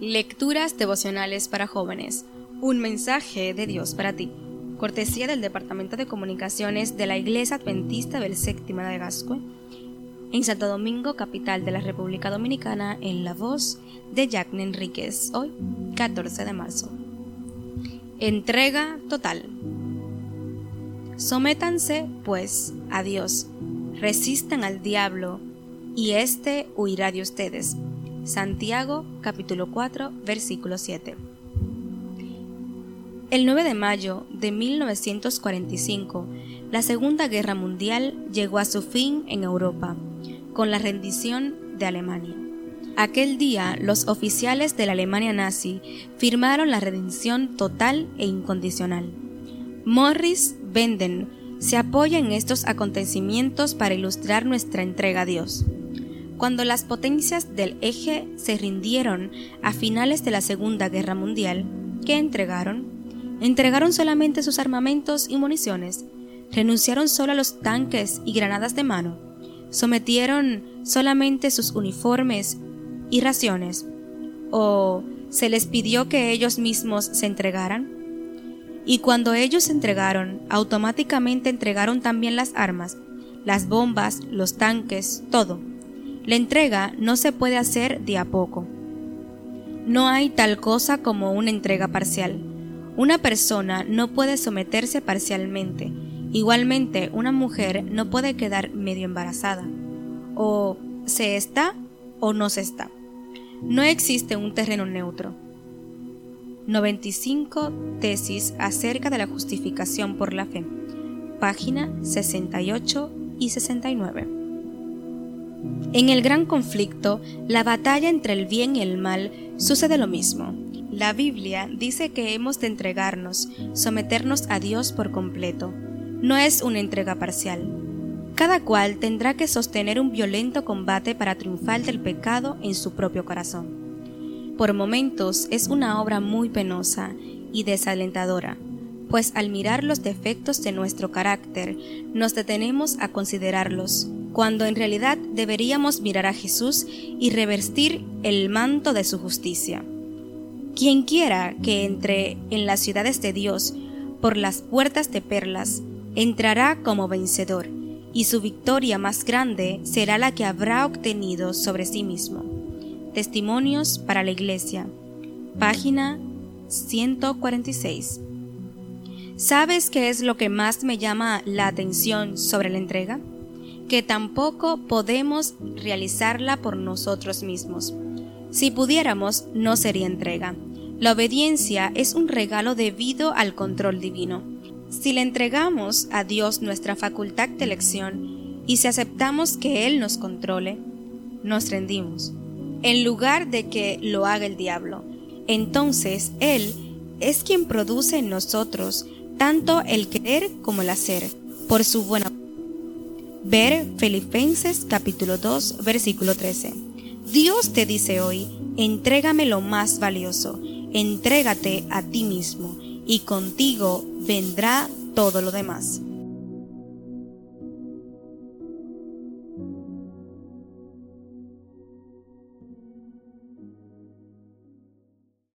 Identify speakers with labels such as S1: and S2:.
S1: Lecturas devocionales para jóvenes. Un mensaje de Dios para ti. Cortesía del Departamento de Comunicaciones de la Iglesia Adventista del Séptimo de Gascue. En Santo Domingo, capital de la República Dominicana, en la voz de Jackne Enríquez, hoy 14 de marzo. Entrega total. Sométanse, pues, a Dios, resistan al diablo, y éste huirá de ustedes. Santiago capítulo 4 versículo 7. El 9 de mayo de 1945, la Segunda Guerra Mundial llegó a su fin en Europa, con la rendición de Alemania. Aquel día, los oficiales de la Alemania nazi firmaron la redención total e incondicional. Morris Benden se apoya en estos acontecimientos para ilustrar nuestra entrega a Dios. Cuando las potencias del eje se rindieron a finales de la Segunda Guerra Mundial, ¿qué entregaron? Entregaron solamente sus armamentos y municiones, renunciaron solo a los tanques y granadas de mano, sometieron solamente sus uniformes y raciones, o se les pidió que ellos mismos se entregaran. Y cuando ellos se entregaron, automáticamente entregaron también las armas, las bombas, los tanques, todo la entrega no se puede hacer de a poco. No hay tal cosa como una entrega parcial. Una persona no puede someterse parcialmente. Igualmente, una mujer no puede quedar medio embarazada. O se está o no se está. No existe un terreno neutro. 95 tesis acerca de la justificación por la fe. Página 68 y 69. En el gran conflicto, la batalla entre el bien y el mal, sucede lo mismo. La Biblia dice que hemos de entregarnos, someternos a Dios por completo. No es una entrega parcial. Cada cual tendrá que sostener un violento combate para triunfar del pecado en su propio corazón. Por momentos es una obra muy penosa y desalentadora, pues al mirar los defectos de nuestro carácter, nos detenemos a considerarlos cuando en realidad deberíamos mirar a Jesús y revestir el manto de su justicia. Quien quiera que entre en las ciudades de Dios por las puertas de perlas, entrará como vencedor, y su victoria más grande será la que habrá obtenido sobre sí mismo. Testimonios para la Iglesia. Página 146. ¿Sabes qué es lo que más me llama la atención sobre la entrega? Que tampoco podemos realizarla por nosotros mismos. Si pudiéramos, no sería entrega. La obediencia es un regalo debido al control divino. Si le entregamos a Dios nuestra facultad de elección y si aceptamos que Él nos controle, nos rendimos, en lugar de que lo haga el diablo. Entonces Él es quien produce en nosotros tanto el querer como el hacer, por su buena Ver Filipenses capítulo 2 versículo 13. Dios te dice hoy, entrégame lo más valioso, entrégate a ti mismo, y contigo vendrá todo lo demás.